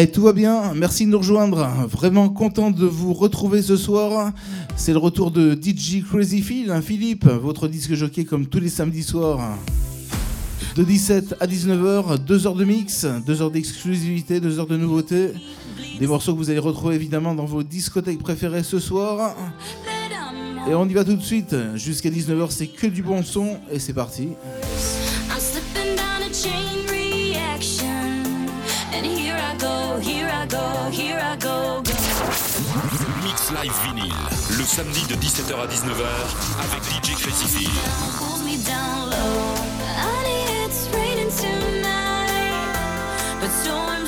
Allez, tout va bien, merci de nous rejoindre. Vraiment content de vous retrouver ce soir. C'est le retour de DJ Crazy Phil, hein, Philippe, votre disque jockey comme tous les samedis soirs. De 17 à 19h, 2 heures de mix, 2 heures d'exclusivité, 2 heures de nouveautés. Des morceaux que vous allez retrouver évidemment dans vos discothèques préférées ce soir. Et on y va tout de suite. Jusqu'à 19h, c'est que du bon son. Et c'est parti. Go, here I go, here I go, go. Mix Live Vinyl, le samedi de 17h à 19h avec DJ Crazy Phil. Pulls me down low. Honey, it's raining tonight. But storms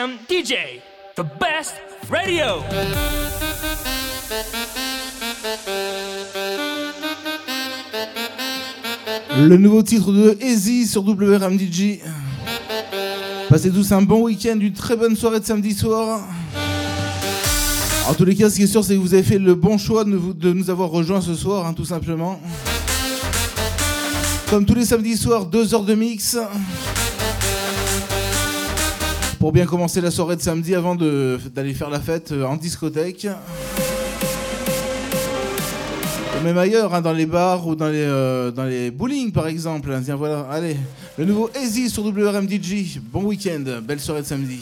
DJ, the best radio. Le nouveau titre de Easy sur WRMDJ. Passez tous un bon week-end, une très bonne soirée de samedi soir. En tous les cas, ce qui est sûr, c'est que vous avez fait le bon choix de nous, de nous avoir rejoints ce soir, hein, tout simplement. Comme tous les samedis soirs, deux heures de mix. Pour bien commencer la soirée de samedi avant d'aller faire la fête euh, en discothèque. Ou même ailleurs, hein, dans les bars ou dans les, euh, dans les bowling par exemple. Tiens, voilà, allez. Le nouveau Easy sur WRMDJ. Bon week-end, belle soirée de samedi.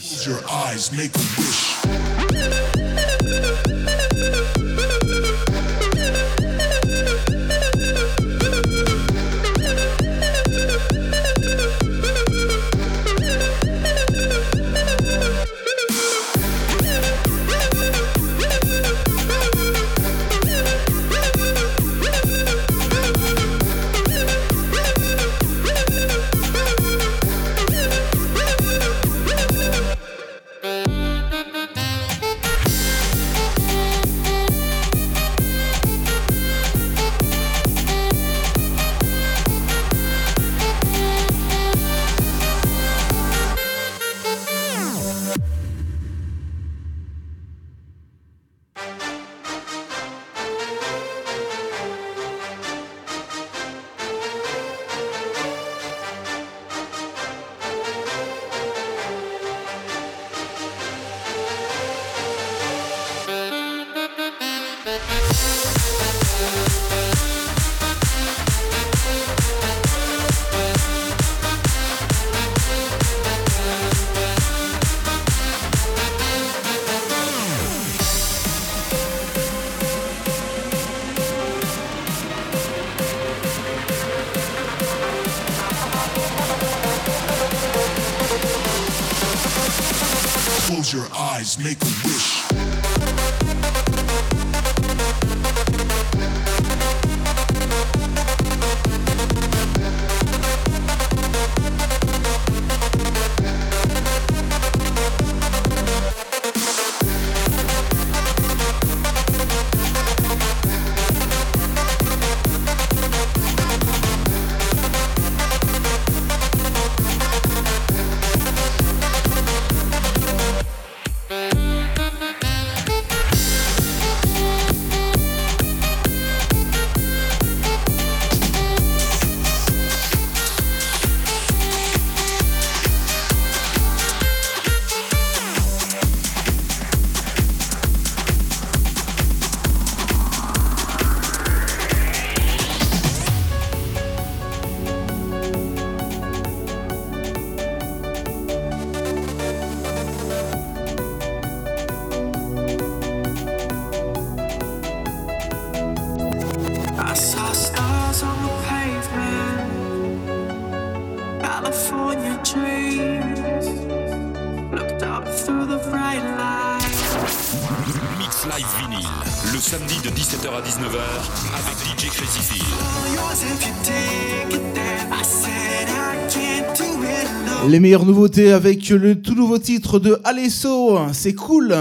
Les meilleures nouveautés avec le tout nouveau titre de Alesso, c'est cool.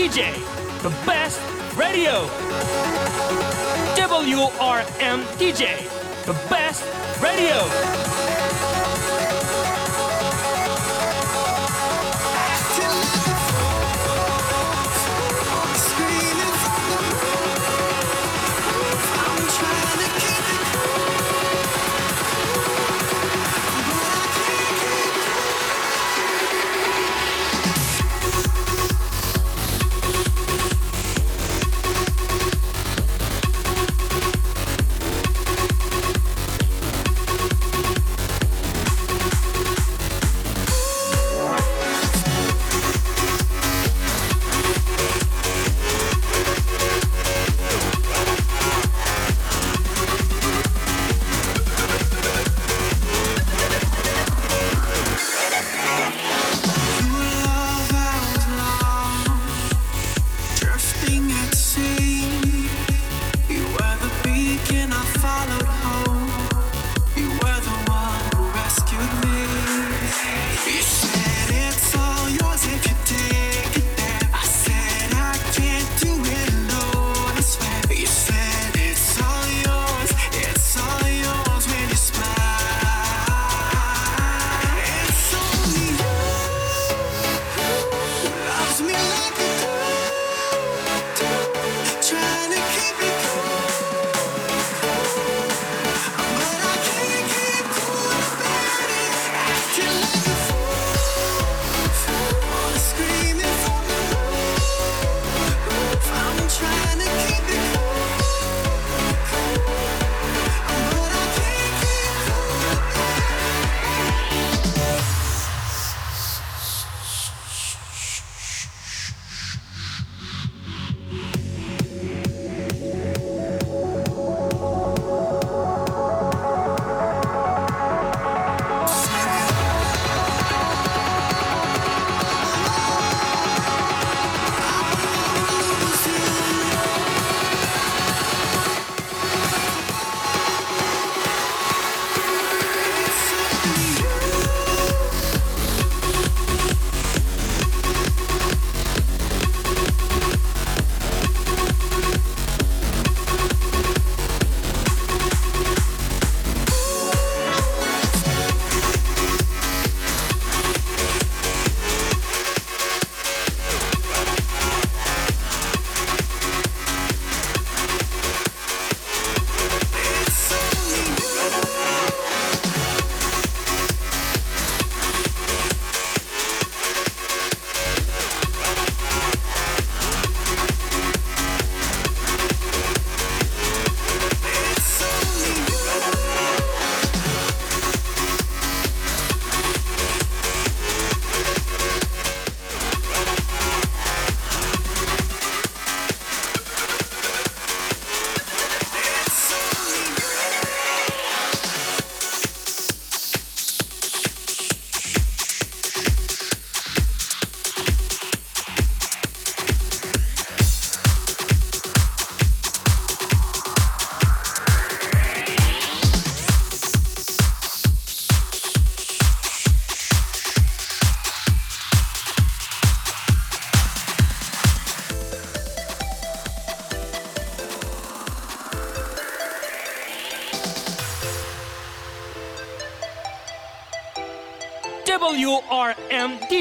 DJ, the best radio. WRM DJ, the best radio.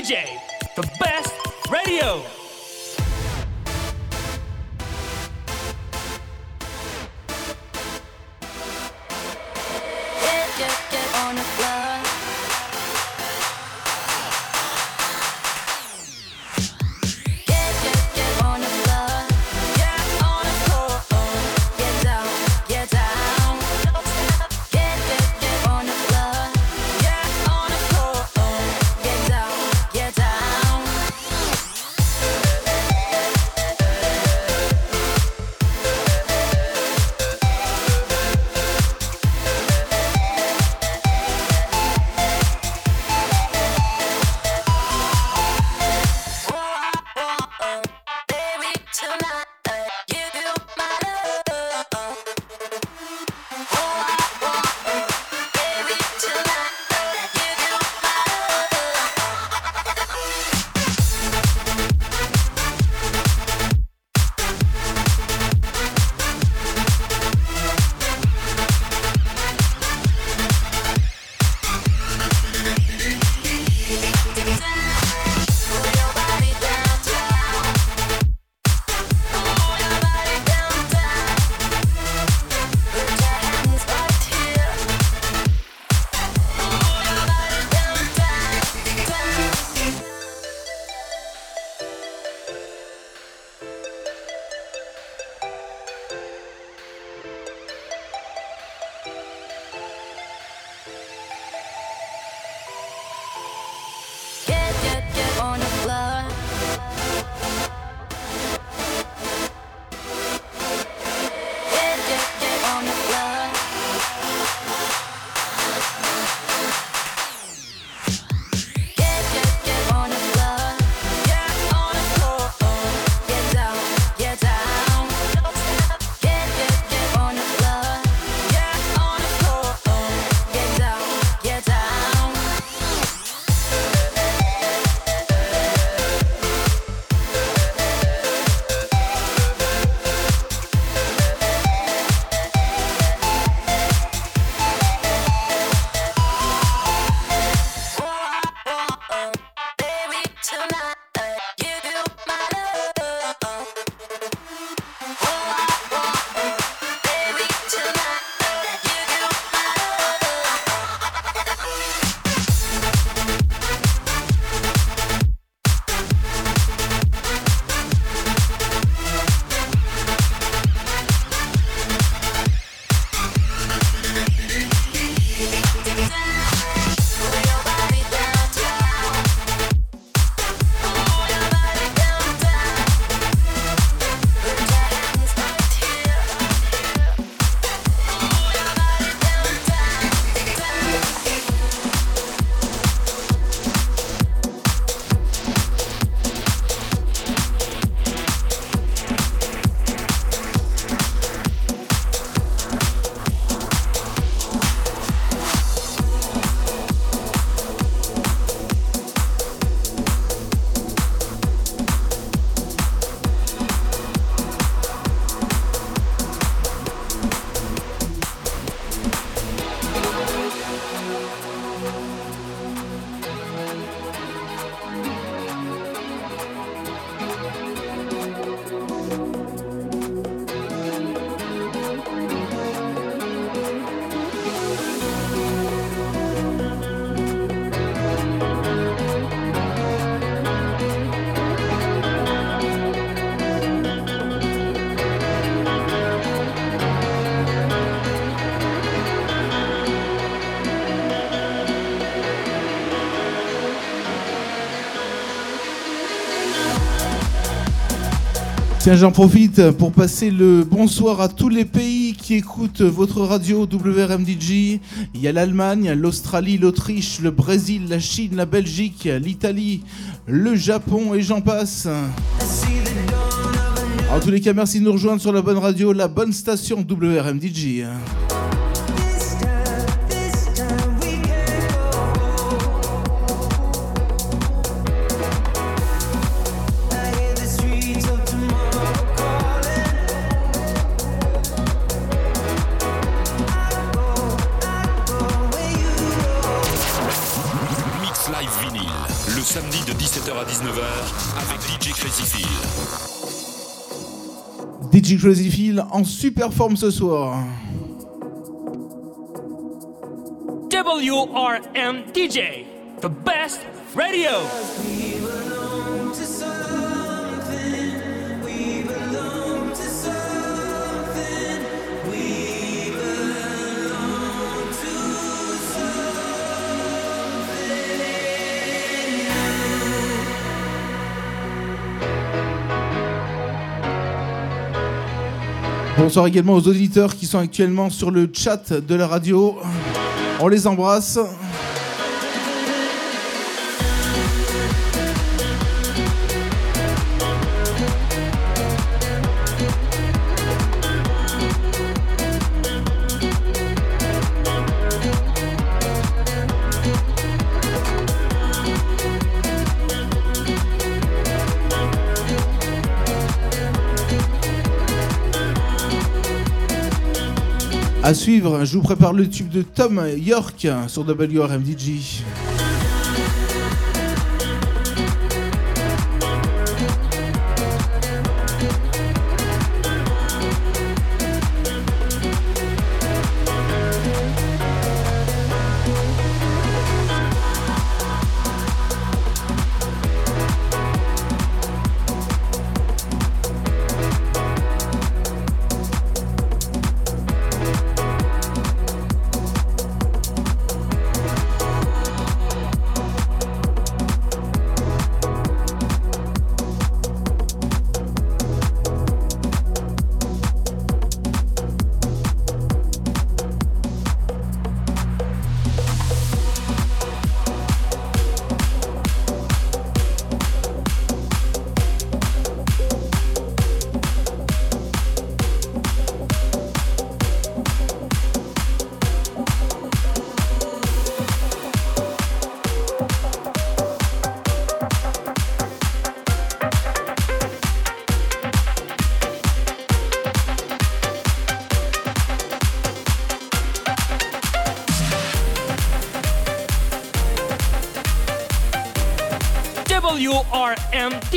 DJ. J'en profite pour passer le bonsoir à tous les pays qui écoutent votre radio WRMDJ. Il y a l'Allemagne, l'Australie, l'Autriche, le Brésil, la Chine, la Belgique, l'Italie, le Japon et j'en passe. En tous les cas, merci de nous rejoindre sur la bonne radio, la bonne station WRMDJ. 19h avec DJ Crazy Phil. DJ Crazy Phil en super forme ce soir. WRM DJ, the best radio. Bonsoir également aux auditeurs qui sont actuellement sur le chat de la radio. On les embrasse. À suivre, je vous prépare le tube de Tom York sur WRMDG.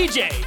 DJ,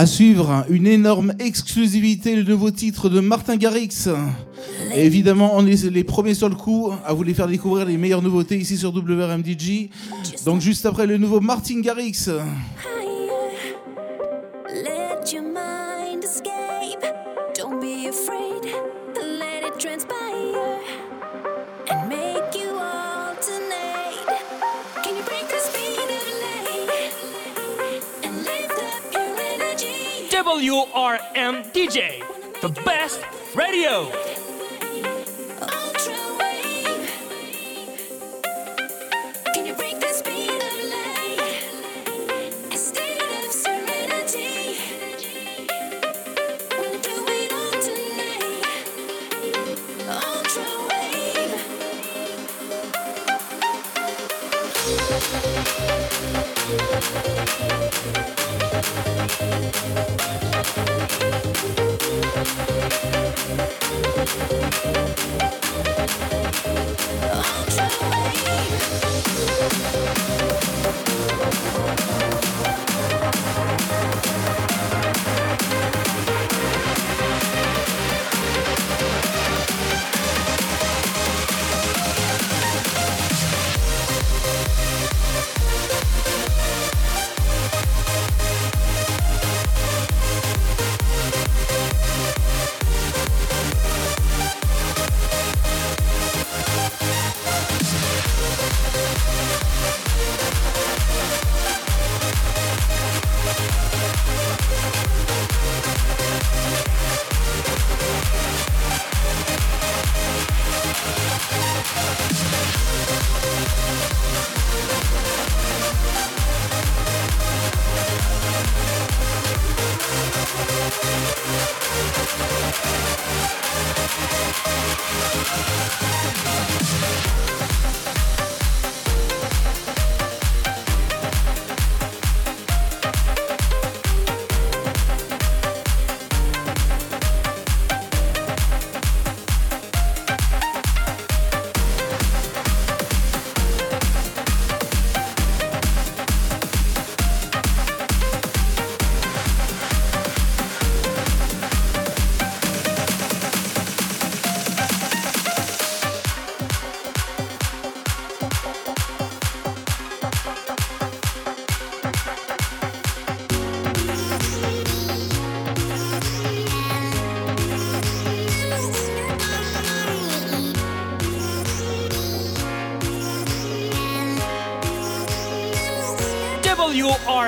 À suivre, une énorme exclusivité, le nouveau titre de Martin Garrix. Et évidemment, on est les premiers sur le coup à vous les faire découvrir les meilleures nouveautés ici sur WRMDG. Donc juste après le nouveau Martin Garrix. WRM DJ, the best radio.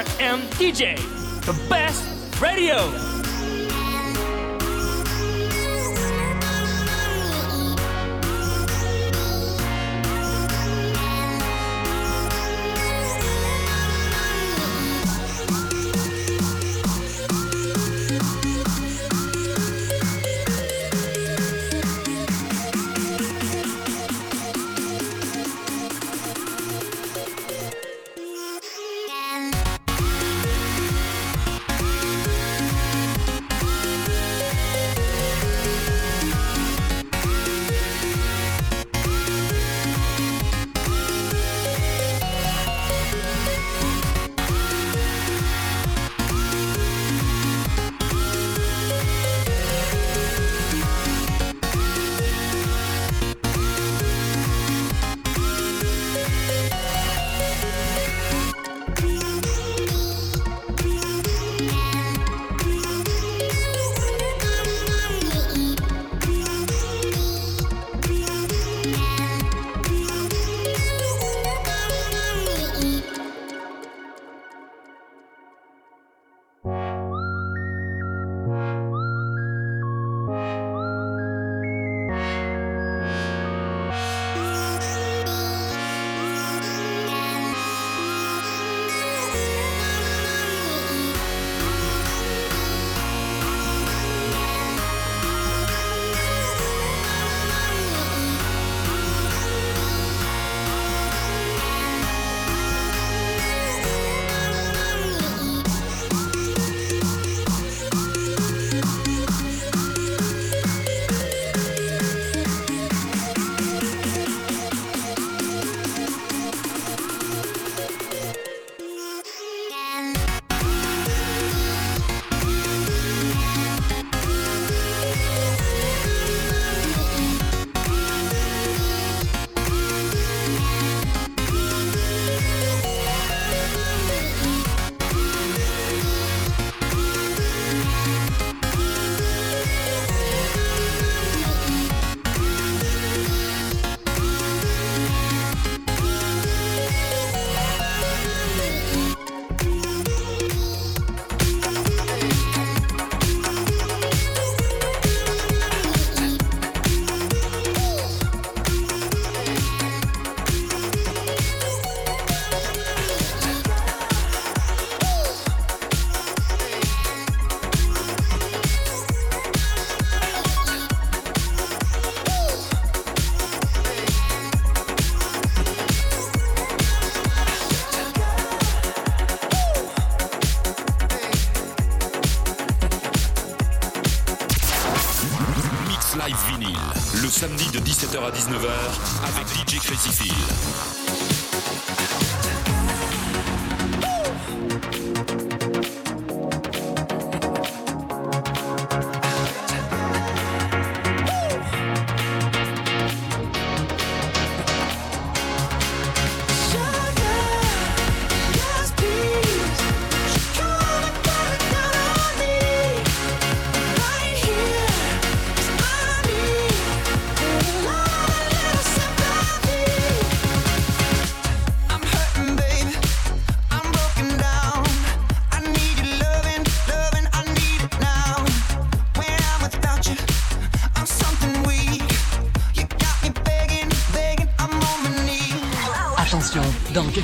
WRM DJ, the best radio.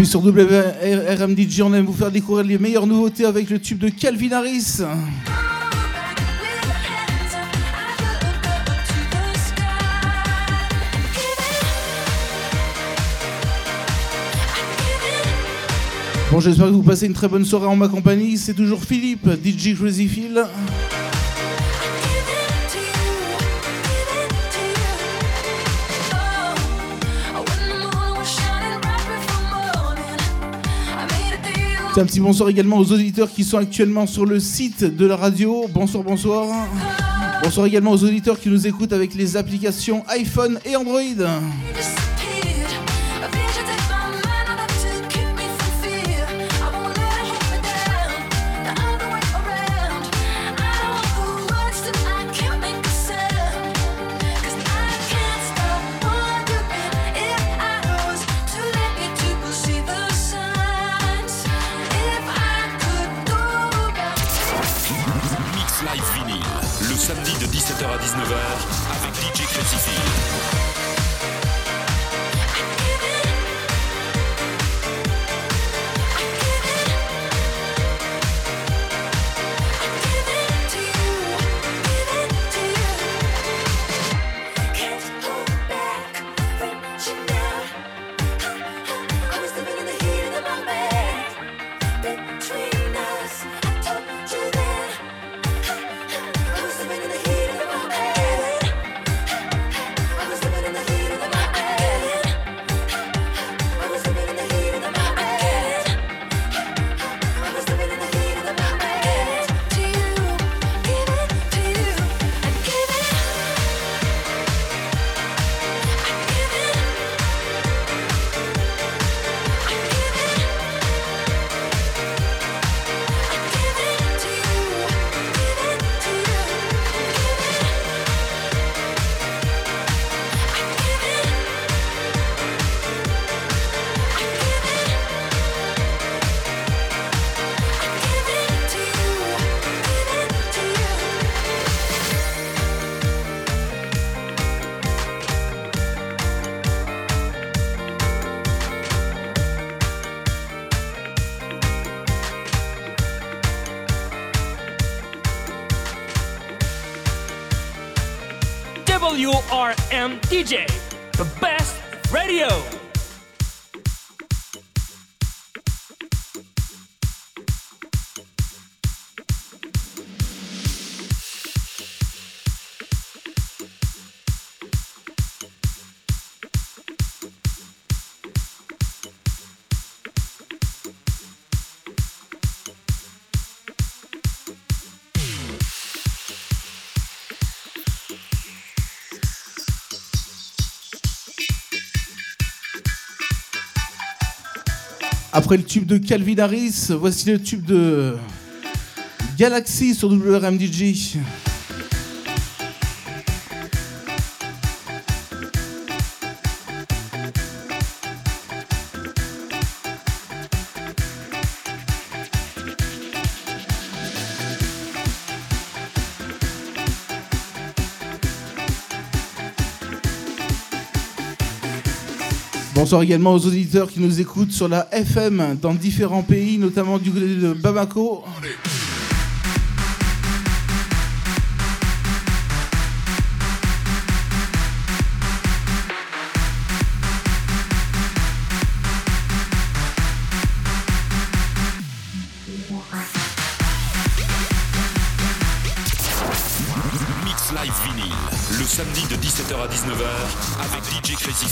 Puis sur WRMDJ, on aime vous faire découvrir les meilleures nouveautés avec le tube de Calvin Harris. Bon, j'espère que vous passez une très bonne soirée en ma compagnie. C'est toujours Philippe, DJ Crazy Phil. C'est un petit bonsoir également aux auditeurs qui sont actuellement sur le site de la radio. Bonsoir, bonsoir. Bonsoir également aux auditeurs qui nous écoutent avec les applications iPhone et Android. DJ, Après le tube de Calvin Harris, voici le tube de Galaxy sur WRMDJ. Bonsoir également aux auditeurs qui nous écoutent sur la FM dans différents pays, notamment du côté de Bamako. Mix Live Vinyl, le samedi de 17h à 19h avec DJ Crazy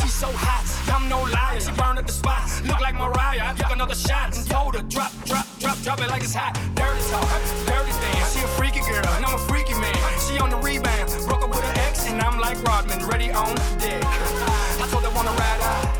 she's so hot. I'm no liar, she burned up the spot. Look like Mariah, I took another shot and told her drop, drop, drop, drop it like it's hot. Dirty talk, dirty dance. She a freaky girl, and I'm a freaky man. She on the rebound, broke up with her ex, and I'm like Rodman, ready on deck. I told her wanna ride out,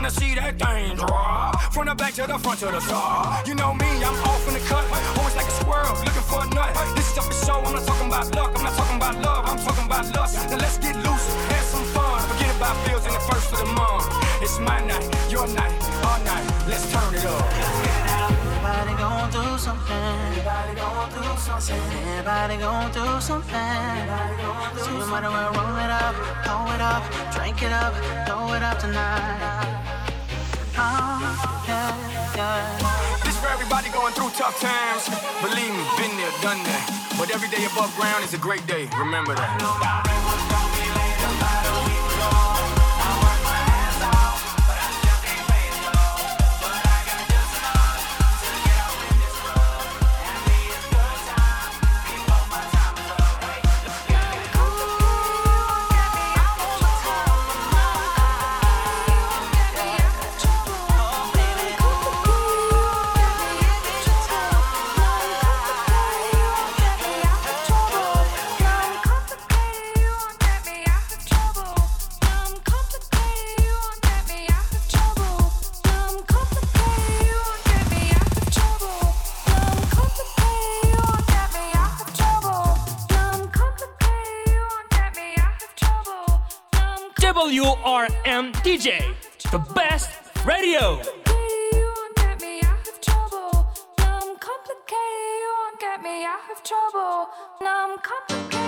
wanna see that thing drop. From the back to the front to the top. You know me, I'm off in the cut. Always like a squirrel, looking for a nut. This is up for show, I'm not talking about luck. I'm not talking about love, I'm talking about lust. Now let's get loose, have some fun. Forget about bills in the first of the month. It's my night, your night, our night. Let's turn it up. Everybody gon' do something. Everybody gon' do something. Everybody gon' do something. So you might as well roll it up, throw it up, drink it up, throw it up tonight. Oh, yeah, yeah. This for everybody going through tough times. Believe me, been there, done that. But every day above ground is a great day. Remember that. DJ, the best radio. Now I'm complicated.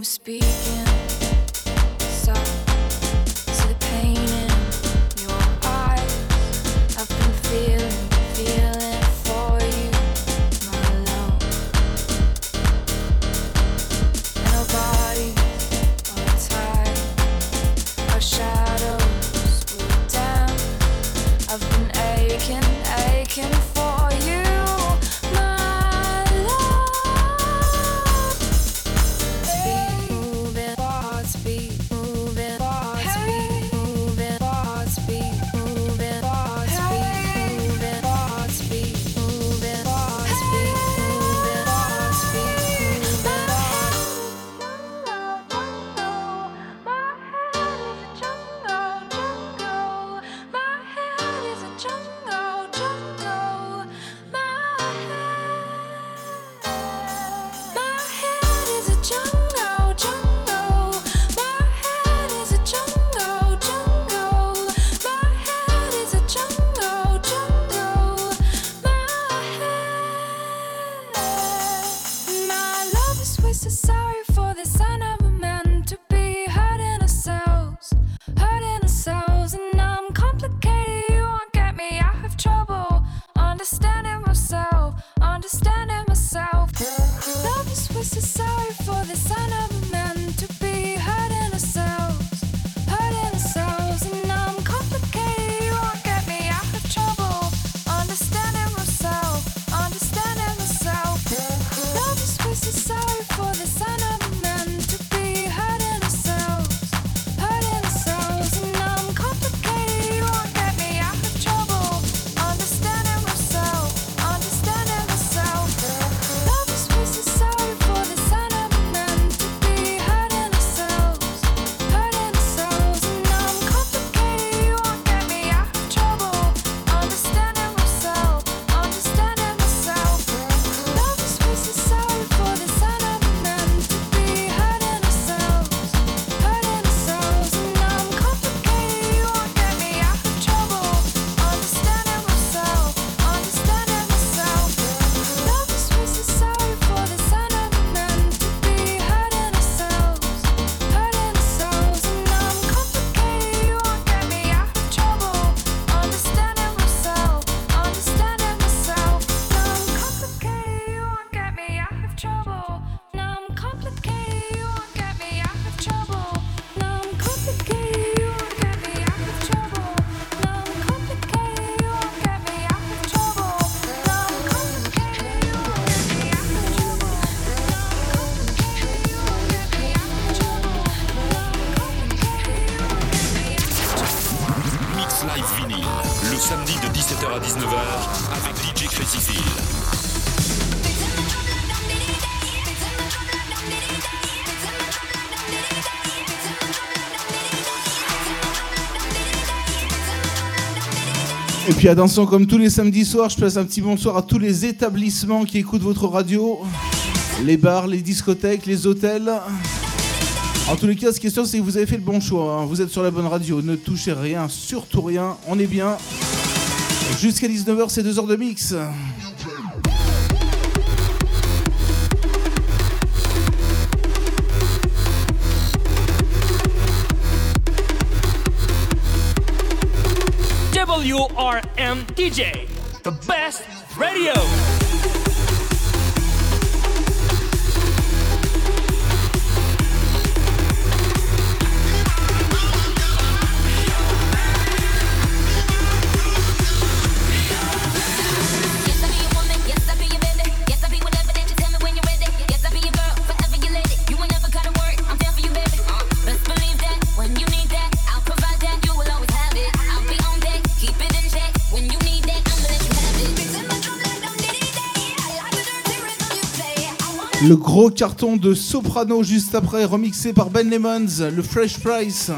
I'm speaking. Attention, comme tous les samedis soirs, je passe un petit bonsoir à tous les établissements qui écoutent votre radio. Les bars, les discothèques, les hôtels. En tous les cas, ce qui est sûr, c'est que vous avez fait le bon choix. hein. Vous êtes sur la bonne radio. Ne touchez rien, surtout rien. On est bien. Jusqu'à 19h, c'est 2 heures de mix. WRM DJ, the best radio. Le gros carton de Soprano juste après, remixé par Ben Lemons, le Fresh Price.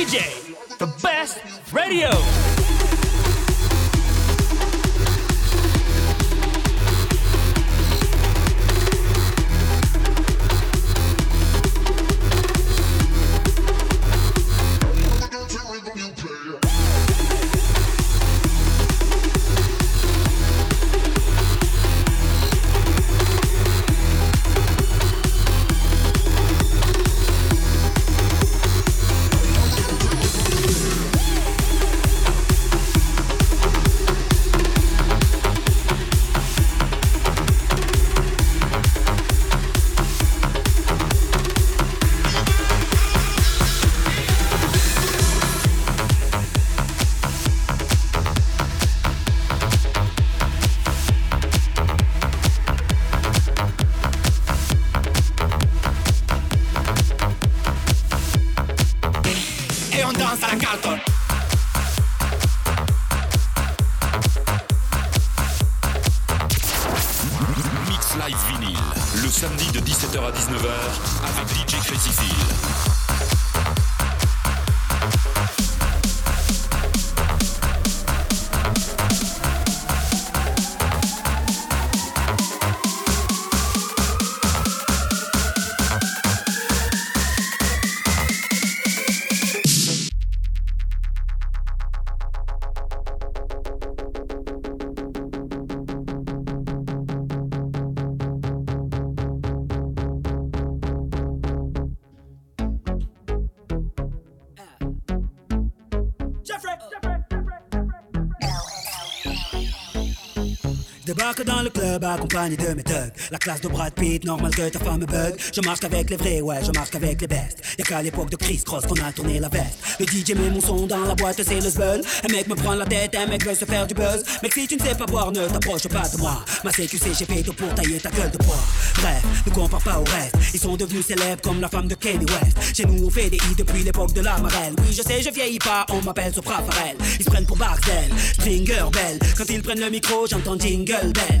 DJ, Crazy Débarque dans le accompagné de mes thugs. La classe de Brad Pitt, normal que ta femme me bug. Je marche qu'avec les vrais, ouais, je marche qu'avec les bestes. Y'a qu'à l'époque de Chris Cross qu'on a tourné la veste. Le DJ met mon son dans la boîte, c'est le zbeul. Un mec me prend la tête, un mec veut se faire du buzz. Mec, si tu ne sais pas boire, ne t'approche pas de moi. Ma CQC, j'ai fait tout pour tailler ta gueule de bois. Bref, ne compare pas au reste. Ils sont devenus célèbres comme la femme de Kanye West. Chez nous, on fait des hits depuis l'époque de la marelle. Oui, je sais, je vieillis pas, on m'appelle Sopra Farel. Ils se prennent pour Barcel, Stringer Bell. Quand ils prennent le micro, j'entends Jingle Bells.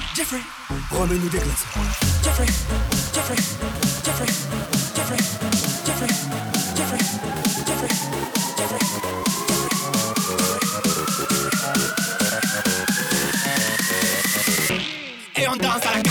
Jeffrey, remets-nous des glaçons. Jeffrey, Jeffrey, Jeffrey, Jeffrey, Jeffrey, Jeffrey, Jeffrey, Jeffrey. Et on danse à la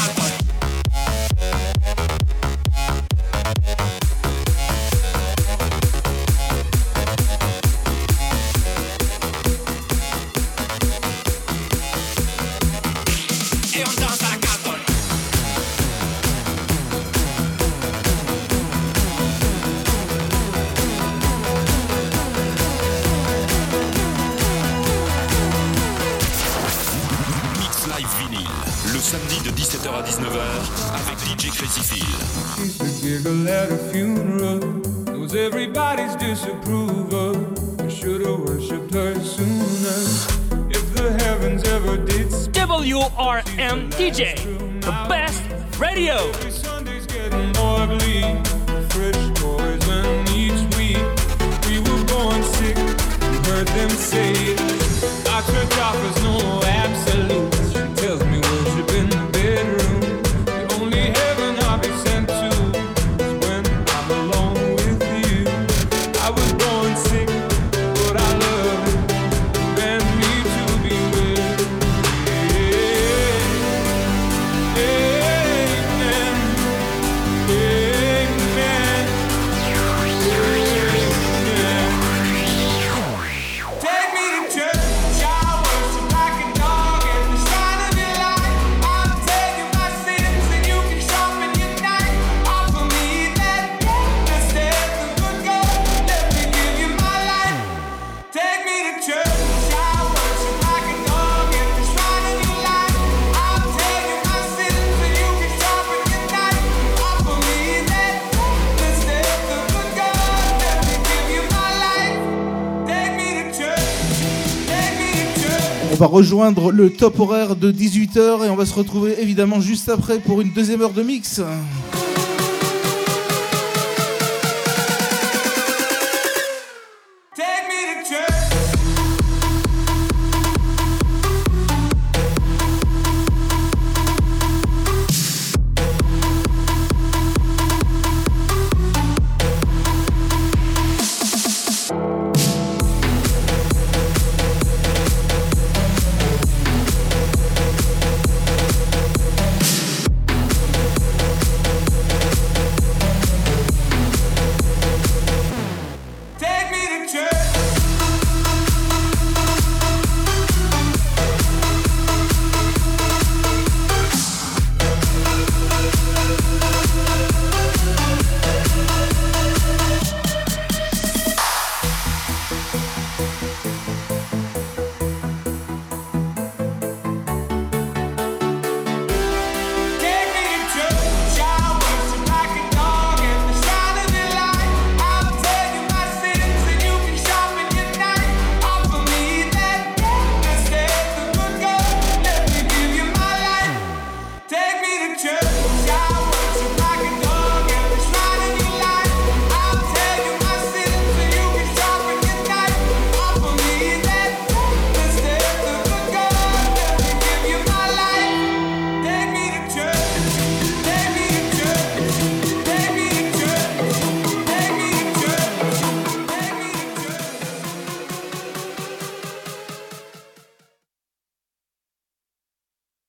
va rejoindre le top horaire de 18h et on va se retrouver évidemment juste après pour une deuxième heure de mix.